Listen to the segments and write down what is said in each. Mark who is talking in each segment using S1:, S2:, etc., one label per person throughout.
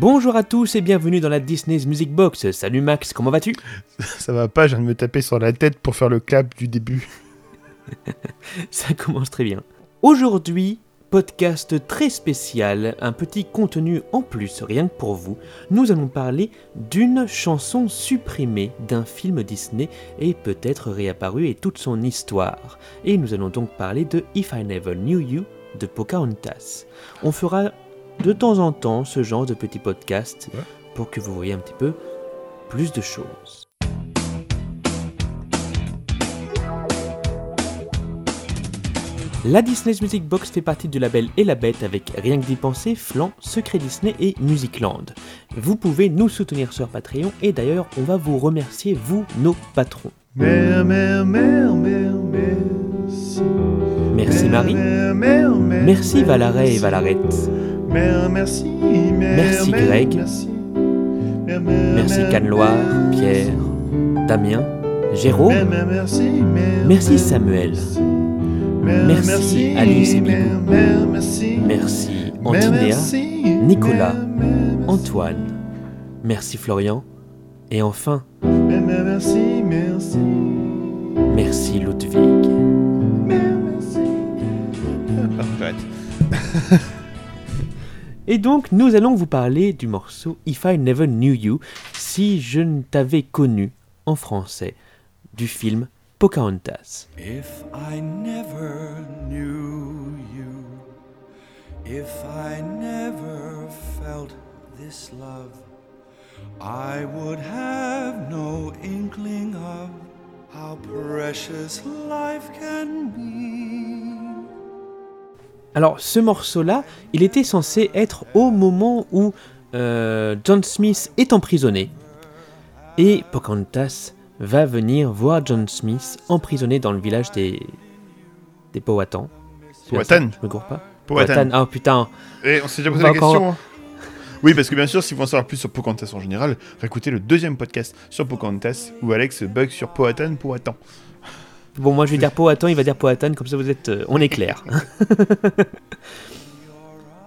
S1: Bonjour à tous et bienvenue dans la Disney's Music Box. Salut Max, comment vas-tu?
S2: Ça va pas, je viens de me taper sur la tête pour faire le clap du début.
S1: Ça commence très bien. Aujourd'hui, podcast très spécial, un petit contenu en plus, rien que pour vous. Nous allons parler d'une chanson supprimée d'un film Disney et peut-être réapparue et toute son histoire. Et nous allons donc parler de If I Never Knew You de Pocahontas. On fera de temps en temps ce genre de petit podcast
S2: Ouais.
S1: pour que vous voyez un petit peu plus de choses. La Disney's Music Box fait partie du label Et la Bête avec Rien que d'y penser, Flan, Secret Disney et Musicland. Vous pouvez nous soutenir sur Patreon et d'ailleurs on va vous remercier, vous, nos patrons.
S2: Mère, mère, mère, mère, merci.
S1: Merci Marie, merci Valaret et Valarette,
S2: Mère, merci. Mère,
S1: Merci,
S2: mère,
S1: Greg.
S2: Merci, Mère,
S1: merci Canloire, Pierre, Damien, Jérôme,
S2: merci.
S1: Samuel.
S2: merci.
S1: Alice et Bibou.
S2: merci.
S1: Antinéa. Nicolas. Antoine, merci Florian, et enfin,
S2: merci
S1: Ludwig. Et donc, nous allons vous parler du morceau If I Never Knew You, si je ne t'avais connu en français, du film Pocahontas.
S3: If I never knew you, if I never felt this love, I would have no inkling of how precious life can be.
S1: Alors, ce morceau-là, il était censé être au moment où euh, John Smith est emprisonné. Et Pocahontas va venir voir John Smith emprisonné dans le village des, des ça
S2: Powhatan.
S1: Je me gourre pas
S2: Powhatan.
S1: Ah putain.
S2: Et on s'est déjà posé la
S1: encore-
S2: question. hein. Oui, parce que bien sûr, si vous en savoir plus sur Pocahontas en général, réécoutez le deuxième podcast sur Pocahontas où Alex bug sur Powhatan Powhatan.
S1: Bon, moi je vais dire Powhatan, il va dire Powhatan, comme ça vous êtes, euh, on est clair.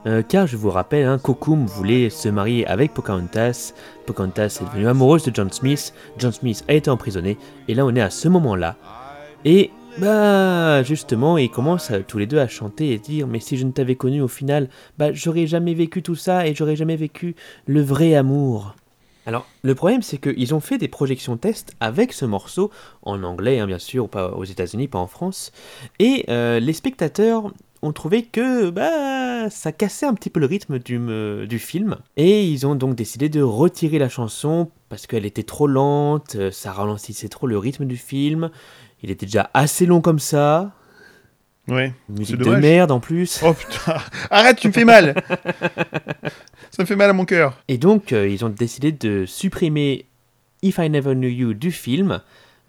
S1: Euh, car je vous rappelle, hein, Kokum voulait se marier avec Pocahontas. Pocahontas est devenue amoureuse de John Smith. John Smith a été emprisonné. Et là, on est à ce moment-là. Et bah, justement, ils commencent tous les deux à chanter et dire Mais si je ne t'avais connu au final, bah, j'aurais jamais vécu tout ça et j'aurais jamais vécu le vrai amour. Alors, le problème, c'est qu'ils ont fait des projections tests avec ce morceau, en anglais, hein, bien sûr, pas aux États-Unis, pas en France. Et euh, les spectateurs ont trouvé que bah, ça cassait un petit peu le rythme du, me- du film. Et ils ont donc décidé de retirer la chanson parce qu'elle était trop lente, euh, ça ralentissait trop le rythme du film. Il était déjà assez long comme ça.
S2: Ouais.
S1: Musique de
S2: dommage.
S1: merde en plus.
S2: Oh putain, arrête, tu me fais mal Ça me fait mal à mon cœur.
S1: Et donc, euh, ils ont décidé de supprimer If I Never Knew You du film.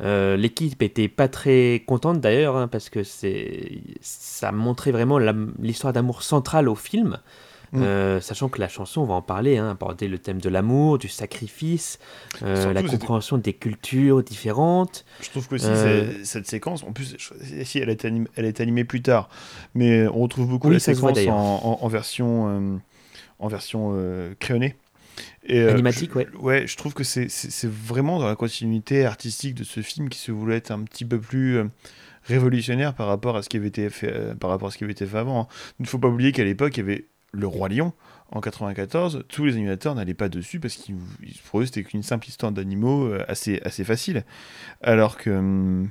S1: Euh, L'équipe était pas très contente d'ailleurs, hein, parce que c'est ça montrait vraiment l'histoire d'amour centrale au film.
S2: Mm.
S1: Euh, sachant que la chanson, on va en parler, hein, aborder le thème de l'amour, du sacrifice, euh, la compréhension des cultures différentes.
S2: Je trouve que aussi
S1: Euh.
S2: cette séquence, en plus, je- si elle est, animée, elle est animée plus tard, mais on retrouve beaucoup
S1: Oui,
S2: la
S1: voit
S2: séquence en, en- en version, en version crayonnée. Et,
S1: Animatique,
S2: je-
S1: ouais.
S2: Ouais, je trouve que c'est- vraiment dans la continuité artistique de ce film qui se voulait être un petit peu plus révolutionnaire par rapport à ce qui avait été fait, euh, par rapport à ce qui avait été fait avant. hein. Il ne faut pas oublier qu'à l'époque, il y avait le roi lion en 94. Tous les animateurs n'allaient pas dessus parce qu'ils pour eux c'était qu'une simple histoire d'animaux euh, assez assez facile, alors que hum,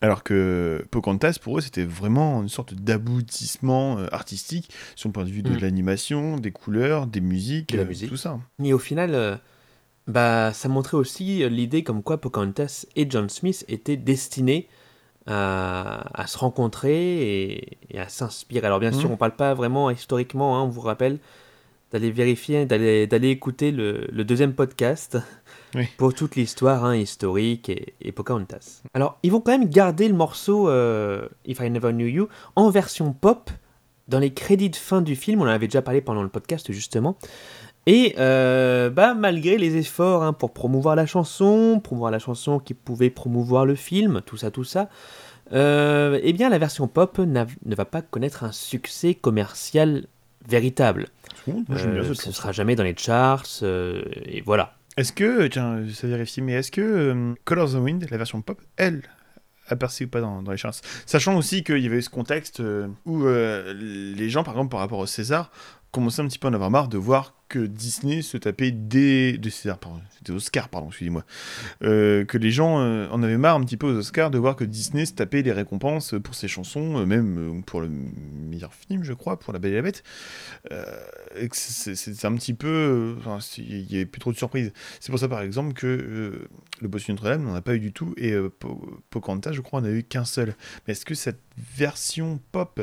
S2: alors que Pocahontas, pour eux, c'était vraiment une sorte d'aboutissement euh, artistique sur le point de vue de
S1: Mm.
S2: l'animation, des couleurs, des musiques,
S1: De la
S2: euh,
S1: musique.
S2: tout ça.
S1: Et au final, euh, bah, ça montrait aussi l'idée comme quoi Pocahontas et John Smith étaient destinés à, à se rencontrer et, et à s'inspirer. Alors bien sûr,
S2: Mhm.
S1: on parle pas vraiment historiquement, hein, on vous rappelle d'aller vérifier, d'aller d'aller écouter le, le deuxième podcast
S2: Oui.
S1: pour toute l'histoire hein, historique et, et Pocahontas. Alors, ils vont quand même garder le morceau euh, If I Never Knew You en version pop dans les crédits de fin du film. On en avait déjà parlé pendant le podcast justement. Et euh, bah, malgré les efforts hein, pour promouvoir la chanson, promouvoir la chanson qui pouvait promouvoir le film, tout ça, tout ça, euh, eh bien la version pop ne va pas connaître un succès commercial véritable.
S2: Bon, moi, j'aime bien
S1: Euh, ce
S2: chanson.
S1: sera jamais dans les charts, et voilà.
S2: Est-ce que, tiens, ça vérifie, mais est-ce que Colors of the Wind, la version pop, elle, a percé ou pas dans, dans les charts? Sachant aussi qu'il y avait ce contexte euh, où euh, les gens, par exemple, par rapport au César, commençaient un petit peu à en avoir marre de voir que Disney se tapait des... de César, pardon, c'était Oscar, pardon, excusez-moi. Euh, que les gens euh, en avaient marre un petit peu aux Oscars de voir que Disney se tapait des récompenses pour ses chansons, euh, même pour le meilleur film, je crois, pour La Belle et la Bête. C'est un petit peu... il n'y avait plus trop de surprises. C'est pour ça, par exemple, que le Boss Notre-Dame n'en a pas eu du tout, et Po- Pocahontas, je crois, en a eu qu'un seul. Mais est-ce que cette version pop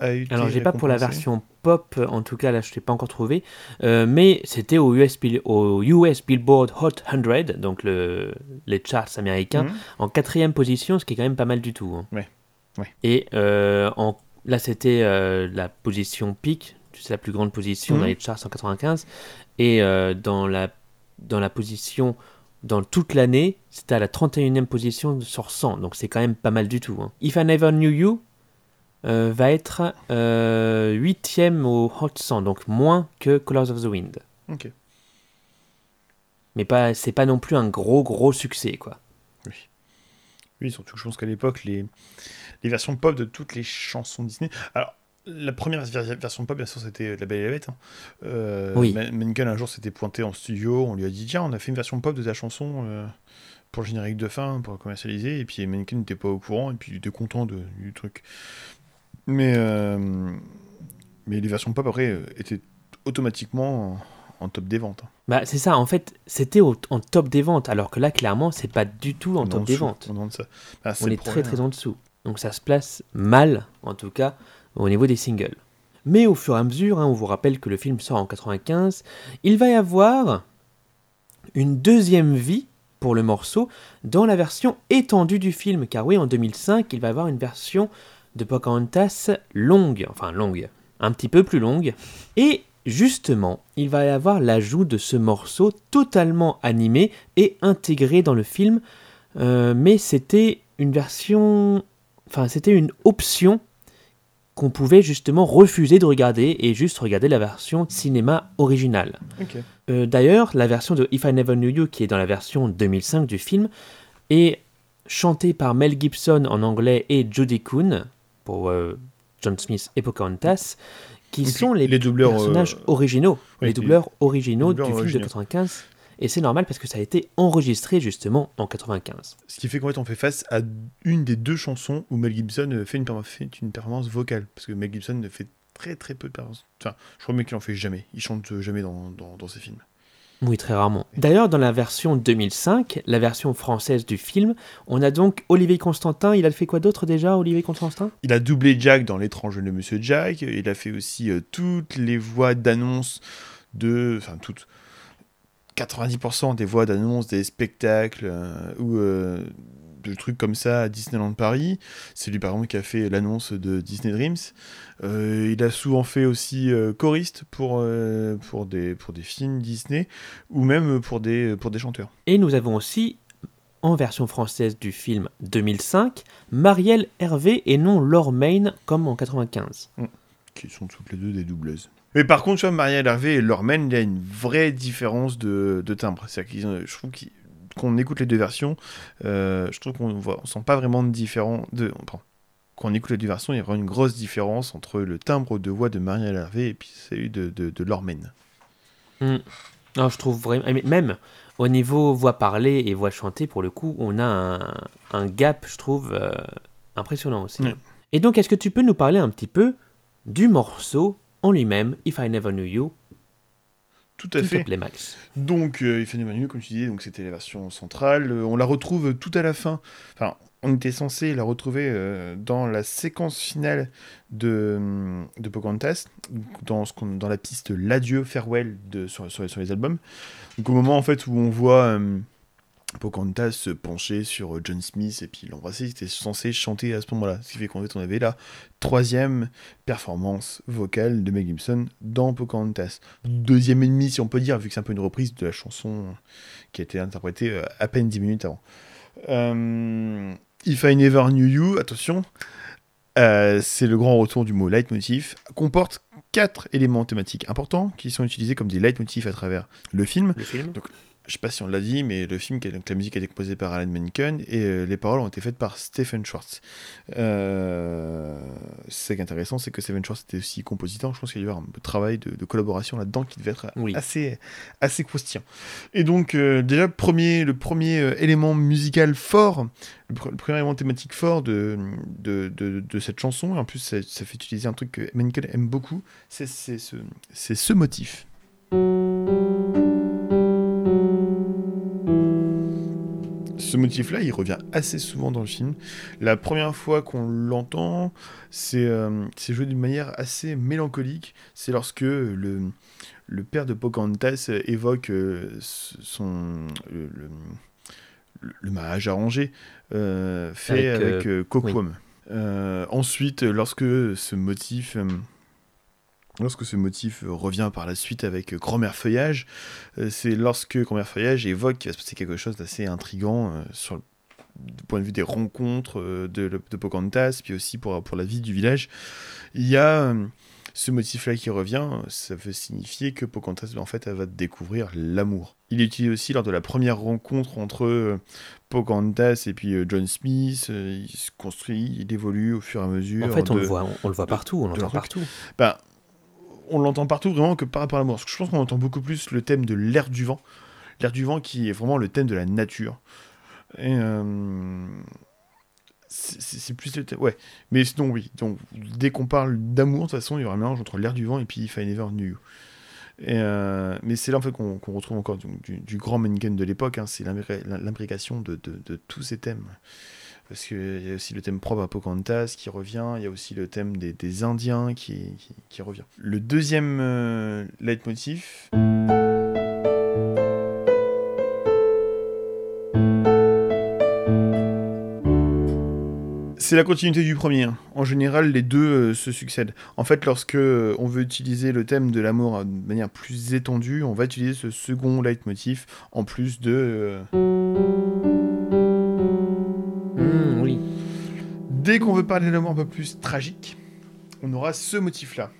S2: a été
S1: Alors, j'ai pas pour la version pop, en tout cas, là, je l'ai pas encore trouvé, euh, mais c'était au US, au US Billboard Hot 100, donc le, les charts américains,
S2: Mhm.
S1: en quatrième position, ce qui est quand même pas mal du tout. hein.
S2: Ouais, ouais.
S1: Et euh, en, là, c'était euh, la position pic, c'est la plus grande position
S2: Mhm.
S1: dans les charts en 95, et dans, la, dans la position dans toute l'année, c'était à la 31e position sur 100, donc c'est quand même pas mal du tout. hein. If I Never Knew You euh, va être euh, 8e au Hot 100, donc moins que Colors of the Wind.
S2: Ok.
S1: Mais pas, c'est pas non plus un gros gros succès, quoi.
S2: Oui, surtout que je pense qu'à l'époque, les, les versions pop de toutes les chansons Disney. Alors, la première ver- version pop, bien sûr, c'était La Belle et la Bête. hein. Euh,
S1: Oui.
S2: Menken, un jour, s'était pointé en studio. On lui a dit Tiens, on a fait une version pop de ta chanson euh, pour le générique de fin, pour commercialiser. Et puis Menken n'était pas au courant, et puis il était content de- du truc. Mais, euh, mais les versions pop, après, euh, étaient automatiquement en, top des ventes. hein.
S1: Bah, c'est ça, en fait, c'était en top des ventes, alors que là, clairement, c'est pas du tout en
S2: On
S1: top des
S2: dessous,
S1: ventes.
S2: on est. Bah,
S1: On est très
S2: problème,
S1: très en dessous. Donc ça se place mal, en tout cas, au niveau des singles. Mais au fur et à mesure, hein, on vous rappelle que le film sort en 95, il va y avoir une deuxième vie pour le morceau dans la version étendue du film. Car oui, en 2005, il va y avoir une version de Pocahontas longue, enfin longue, un petit peu plus longue. Et justement, il va y avoir l'ajout de ce morceau totalement animé et intégré dans le film. Euh, mais c'était une version, enfin c'était une option qu'on pouvait justement refuser de regarder et juste regarder la version cinéma originale. Euh, D'ailleurs, la version de If I Never Knew You, qui est dans la version 2005 du film, est chantée par Mel Gibson en anglais et Judy Kuhn pour euh, John Smith et Pocahontas, qui sont les,
S2: les doubleurs,
S1: personnages
S2: euh,
S1: originaux,
S2: oui,
S1: les doubleurs originaux
S2: doubleurs
S1: du film
S2: originaux.
S1: de 95. Et c'est normal parce que ça a été enregistré justement en 95.
S2: Ce qui fait qu'en fait, on fait face à une des deux chansons où Mel Gibson euh, fait une, perfor- fait une performance vocale. Parce que Mel Gibson ne fait très très peu de performances. Enfin, je crois même qu'il en fait jamais. Il chante jamais dans, dans, dans ses films.
S1: Oui, très rarement. D'ailleurs, dans la version 2005, la version française du film, on a donc Olivier Constantin. Il a fait quoi d'autre déjà, Olivier Constantin?
S2: Il a doublé Jack dans L'étrange de Monsieur Jack. Il a fait aussi euh, toutes les voix d'annonce de. Enfin, toutes. 90% des voix d'annonce des spectacles euh, ou euh, de trucs comme ça à Disneyland Paris. C'est lui, par exemple, qui a fait l'annonce de Disney Dreams. Euh, il a souvent fait aussi euh, choriste pour, euh, pour, des, pour des films Disney ou même pour des, pour des chanteurs.
S1: Et nous avons aussi, en version française du film 2005, Marielle Hervé et non Laure Main comme en 95.
S2: qui sont toutes les deux des doubleuses. Mais par contre, tu vois, Marielle Hervé et Lormen, il y a une vraie différence de, de timbre. Ont- je trouve qu'ils- qu'on écoute les deux versions, euh, je trouve qu'on voit, on sent pas vraiment de différence. De, pardon. quand on écoute les deux versions, il y a vraiment une grosse différence entre le timbre de voix de Marielle Hervé et puis celui de, de, de Lormen.
S1: Non, je trouve vraiment. Même au niveau voix parlée et voix chantée, pour le coup, on a un, un gap, je trouve, euh, impressionnant aussi. Et donc, est-ce que tu peux nous parler un petit peu du morceau en lui-même, If I Never Knew You,
S2: Tout à
S1: s'il te
S2: fait.
S1: plaît, Max
S2: Donc, euh, fait Manu, comme tu disais, donc c'était la version centrale. Euh, on la retrouve tout à la fin. Enfin, on était censé la retrouver euh, dans la séquence finale de, hum, de Pocahontas, dans, ce dans la piste L'adieu, Farewell de, sur, sur- sur les albums. Donc, au moment en fait où on voit hum, Pocahontas se pencher sur euh, John Smith et puis l'embrasser, c'était censé chanter à ce moment-là. Ce qui fait qu'en fait, on avait la troisième performance vocale de Meg Gibson dans Pocahontas deuxième ennemi, si on peut dire, vu que c'est un peu une reprise de la chanson qui a été interprétée euh, à peine 10 minutes avant. Euh, If I Never Knew You, attention, Euh, c'est le grand retour du mot leitmotiv, comporte quatre éléments thématiques importants qui sont utilisés comme des leitmotifs à travers le film.
S1: Le film
S2: Donc, je sais pas si on l'a dit, mais le film, donc la musique a été composée par Alan Menken et euh, les paroles ont été faites par Stephen Schwartz. Euh, ce qui est intéressant, c'est que Stephen Schwartz était aussi compositeur. Je pense qu'il y a eu un travail de, de collaboration là-dedans qui devait être
S1: Oui.
S2: assez, assez croustillant. Et donc, euh, déjà, premier, le premier euh, élément musical fort, le, pr- le premier élément thématique fort de, de, de, de cette chanson, et en plus, ça, ça fait utiliser un truc que Menken aime beaucoup, c'est c'est ce, c'est ce motif. Ce motif-là, il revient assez souvent dans le film. La première fois qu'on l'entend, c'est euh, joué d'une manière assez mélancolique. C'est lorsque le, le père de Pocahontas évoque euh, son, le, le- le mariage arrangé euh, fait
S1: Avec,
S2: avec, ensuite, lorsque ce motif... Lorsque ce motif euh, revient par la suite avec euh, Grand-mère Feuillage, euh, c'est lorsque Grand-mère Feuillage évoque qu'il va se passer quelque chose d'assez intrigant sur le du point de vue des rencontres de, de Pocahontas, puis aussi pour, pour la vie du village. Il y a ce motif-là qui revient, ça veut signifier que Pocahontas, en fait, elle va découvrir l'amour. Il est utilisé aussi lors de la première rencontre entre Pocahontas et puis John Smith. il se construit, il évolue au fur et à mesure.
S1: En fait, on
S2: de-
S1: le voit, on, on le voit partout, on l'entend partout.
S2: ben, on l'entend partout vraiment que par rapport à l'amour. Je pense qu'on entend beaucoup plus le thème de l'air du vent. L'air du vent qui est vraiment le thème de la nature. Euh, c'est plus le thème. Ouais. Mais sinon, oui. Donc, dès qu'on parle d'amour, de toute façon, il y aura un mélange entre l'air du vent et puis If I Never Knew euh, mais c'est là en fait qu'on retrouve encore du, grand Mencken de l'époque. hein. c'est l'imbrication de- de tous ces thèmes. Parce qu'il y a aussi le thème propre à Pocahontas qui revient, il y a aussi le thème des, Indiens qui, revient. Le deuxième euh, leitmotiv. C'est la continuité du premier. En général, les deux euh, se succèdent. En fait, lorsque euh, on veut utiliser le thème de l'amour euh, de manière plus étendue, on va utiliser ce second leitmotiv en plus de. Dès qu'on veut parler de l'amour un peu plus tragique, on aura ce motif-là.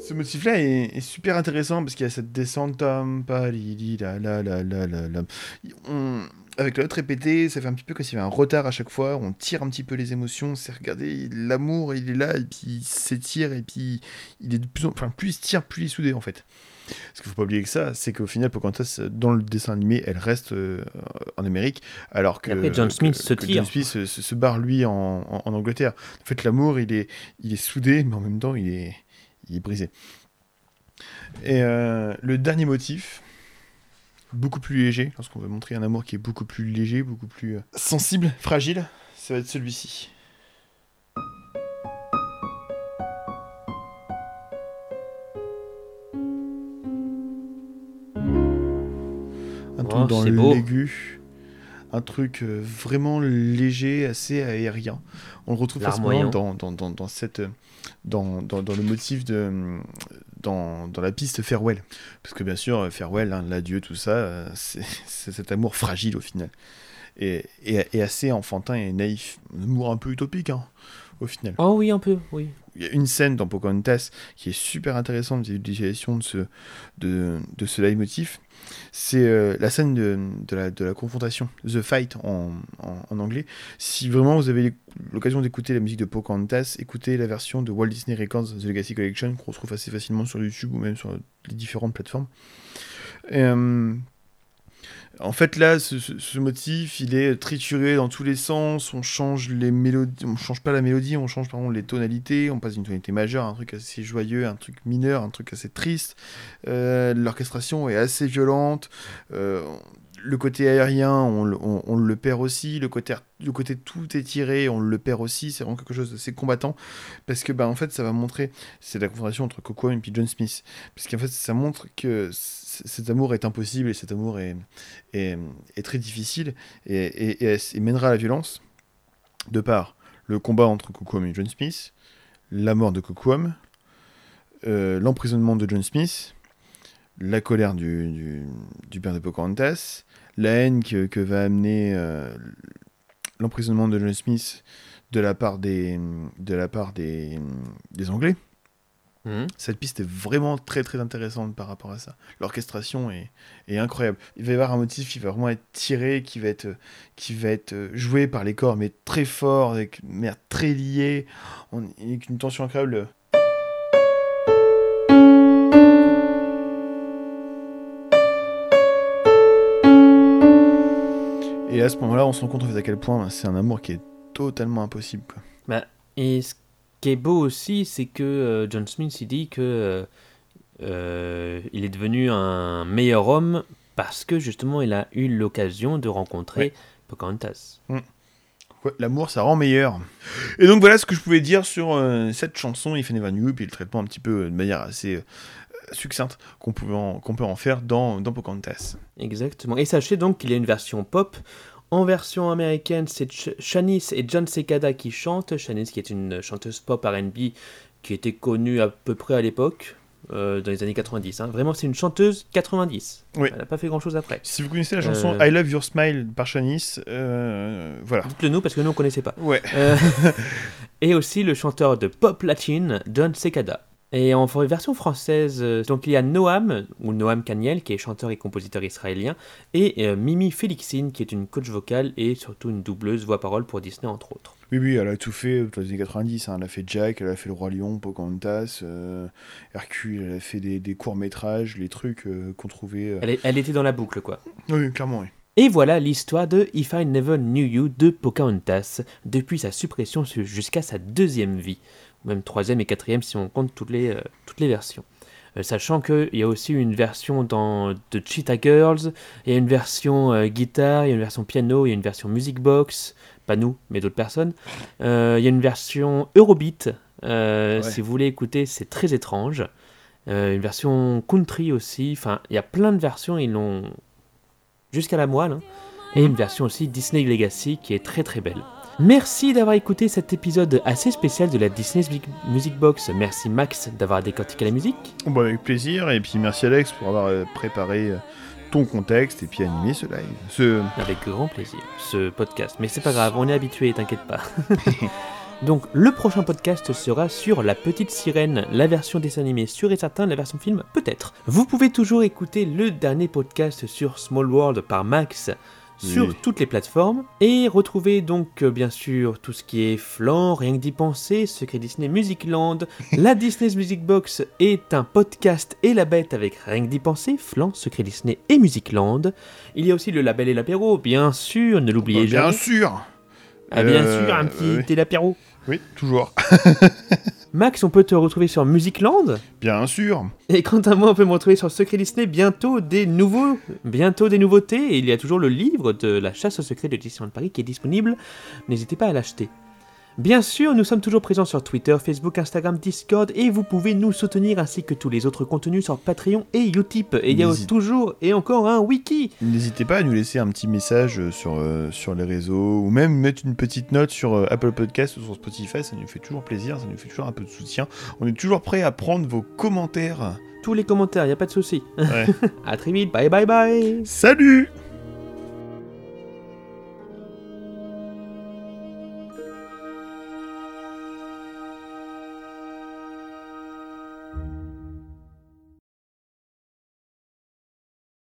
S2: Ce motif-là est, est super intéressant parce qu'il y a cette descente. la, la, la, Avec la note répétée, ça fait un petit peu comme s'il y avait un retard à chaque fois. On tire un petit peu les émotions. C'est regarder l'amour, il est là et puis il s'étire et puis il est de plus en enfin plus il se tire, plus il est soudé en fait. Ce qu'il faut pas oublier que ça, c'est qu'au final, Pocahontas, dans le dessin animé, elle reste euh, en Amérique, alors que,
S1: après, John
S2: que-
S1: Smith se
S2: que
S1: tire.
S2: John Smith se, se- se barre lui en, en- en Angleterre. En fait, l'amour, il est, il est soudé, mais en même temps, il est, il est brisé. Et euh, le dernier motif, beaucoup plus léger, lorsqu'on veut montrer un amour qui est beaucoup plus léger, beaucoup plus euh, sensible, fragile, ça va être celui-ci. Un truc
S1: Oh,
S2: dans
S1: c'est beau.
S2: l'aigu, un truc euh, vraiment léger, assez aérien. On le retrouve facilement dans, dans, dans, dans cette, euh, dans, dans, dans le motif de, dans, la piste Farewell. Parce que bien sûr, Farewell, hein, l'adieu, tout ça, euh, c'est cet amour fragile au final. Et, et, et assez enfantin et naïf. Un amour un peu utopique, hein, au final.
S1: Oh oui, un peu, oui.
S2: Il y a une scène dans Pocahontas qui est super intéressante de l'utilisation de ce, de, de ce leitmotiv. C'est euh, la scène de, de, la, de la confrontation, The Fight en, en, en anglais. Si vraiment vous avez l'occasion d'écouter la musique de Pocahontas, écoutez la version de Walt Disney Records The Legacy Collection qu'on retrouve assez facilement sur YouTube ou même sur les différentes plateformes. Et, euh, en fait, là, ce, motif, il est trituré dans tous les sens. On change les mélodies, on change pas la mélodie, on change par exemple les tonalités. On passe d'une tonalité majeure à un truc assez joyeux, un truc mineur, un truc assez triste. Euh, L'orchestration est assez violente. Euh, le côté aérien, on, le- perd aussi. Le côté, le côté tout étiré, on le perd aussi. C'est vraiment quelque chose d'assez combattant. Parce que, bah, en fait, ça va montrer. C'est la confrontation entre Coco et John Smith. Parce qu'en fait, ça montre que cet amour est impossible et cet amour est, est, très difficile et, et, mènera à la violence de par le combat entre Cocoam et John Smith, la mort de Cocoam, euh, l'emprisonnement de John Smith, la colère du, du, du père de Pocahontas, la haine que, que va amener euh, l'emprisonnement de John Smith de la part des, de la part des, des Anglais.
S1: Mhm.
S2: Cette piste est vraiment très très intéressante par rapport à ça. L'orchestration est, est incroyable. Il va y avoir un motif qui va vraiment être tiré, qui va être, qui va être joué par les corps, mais très fort, avec manière très liée, on, avec une tension incroyable. Et à ce moment-là, on se rend compte en fait, à quel point ben, c'est un amour qui est totalement impossible. quoi.
S1: Bah, et ce qui est beau aussi, c'est que euh, John Smith il dit que euh, euh, il est devenu un meilleur homme parce que justement il a eu l'occasion de rencontrer
S2: Ouais.
S1: Pocahontas.
S2: Ouais, L'amour, ça rend meilleur. Et donc voilà ce que je pouvais dire sur euh, cette chanson, If I Never Knew, puis le traitement un petit peu de manière assez succincte qu'on peut en faire dans, dans Pocahontas.
S1: Exactement. Et sachez donc qu'il y a une version pop. En version américaine, c'est Ch- Shanice et John Secada qui chantent. Shanice qui est une chanteuse pop R&B qui était connue à peu près à l'époque, euh, dans les années 90. hein. Vraiment, c'est une chanteuse 90.
S2: Oui.
S1: Elle n'a pas fait grand-chose après.
S2: Si vous connaissez la chanson
S1: Euh.
S2: I Love Your Smile par Shanice, euh, voilà.
S1: Dites-le nous parce que nous on connaissait pas.
S2: Ouais.
S1: Et aussi le chanteur de pop latine, John Secada. Et en version française, euh, donc il y a Noam, ou Noam Kaniel, qui est chanteur et compositeur israélien, et euh, Mimi Félixine, qui est une coach vocale et surtout une doubleuse voix-parole pour Disney, entre autres.
S2: Oui, oui, elle a tout fait dans les années 90. hein. Elle a fait Jack, elle a fait Le Roi Lion, Pocahontas, euh, Hercule, elle a fait des, des courts-métrages, les trucs euh, qu'on trouvait. euh.
S1: Elle, est- elle était dans la boucle, quoi.
S2: Oui, clairement, oui.
S1: Et voilà l'histoire de If I Never Knew You de Pocahontas, depuis sa suppression su- jusqu'à sa deuxième vie, même troisième et quatrième si on compte toutes les, euh, toutes les versions. Euh, sachant qu'il y a aussi une version dans de Cheetah Girls, il y a une version euh, guitare, il y a une version piano, il y a une version music box, pas nous, mais d'autres personnes. Euh, il y a une version Eurobeat, euh,
S2: Ouais.
S1: si vous voulez écouter, c'est très étrange. Une version country aussi, enfin, il y a plein de versions, ils l'ont jusqu'à la moelle. hein. Et une version aussi Disney Legacy qui est très très belle. Merci d'avoir écouté cet épisode assez spécial de la Disney Music- Box. Merci Max d'avoir décortiqué la musique.
S2: Bon, avec plaisir, et puis merci Alex pour avoir euh, préparé euh, ton contexte et puis animé ce live. Ce...
S1: Avec grand plaisir, ce podcast. Mais c'est pas grave, on est habitué, t'inquiète pas. Donc le prochain podcast sera sur La Petite Sirène, la version dessin animé sûr et certain, la version film peut-être. Vous pouvez toujours écouter le dernier podcast sur Small World par Max sur
S2: Oui.
S1: toutes les plateformes et retrouver donc euh, bien sûr tout ce qui est flan, rien que d'y penser, Secret Disney Music Land, la Disney's Music Box est un podcast et la bête avec rien que d'y penser, flan, Secret Disney et Music Land. Il y a aussi le label et l'apéro, bien sûr, ne l'oubliez
S2: Bah, bien
S1: jamais.
S2: sûr
S1: Ah bien
S2: Euh,
S1: sûr, un petit
S2: oui.
S1: thé l'apéro.
S2: Oui, toujours.
S1: Max, on peut te retrouver sur Musicland.
S2: Bien sûr
S1: Et quant à moi, on peut me retrouver sur Secret Disney. Bientôt des nouveaux, bientôt des nouveautés. Et il y a toujours le livre de la chasse au secret de Disneyland Paris qui est disponible. N'hésitez pas à l'acheter. Bien sûr, nous sommes toujours présents sur Twitter, Facebook, Instagram, Discord et vous pouvez nous soutenir ainsi que tous les autres contenus sur Patreon et Utip. Et il y a toujours et encore un wiki.
S2: N'hésitez pas à nous laisser un petit message euh, sur, euh, sur les réseaux ou même mettre une petite note sur euh, Apple Podcast ou sur Spotify, ça nous fait toujours plaisir, ça nous fait toujours un peu de soutien. On est toujours prêt à prendre vos commentaires.
S1: Tous les commentaires, il n'y a pas de souci.
S2: Ouais.
S1: à très vite, bye bye bye.
S2: Salut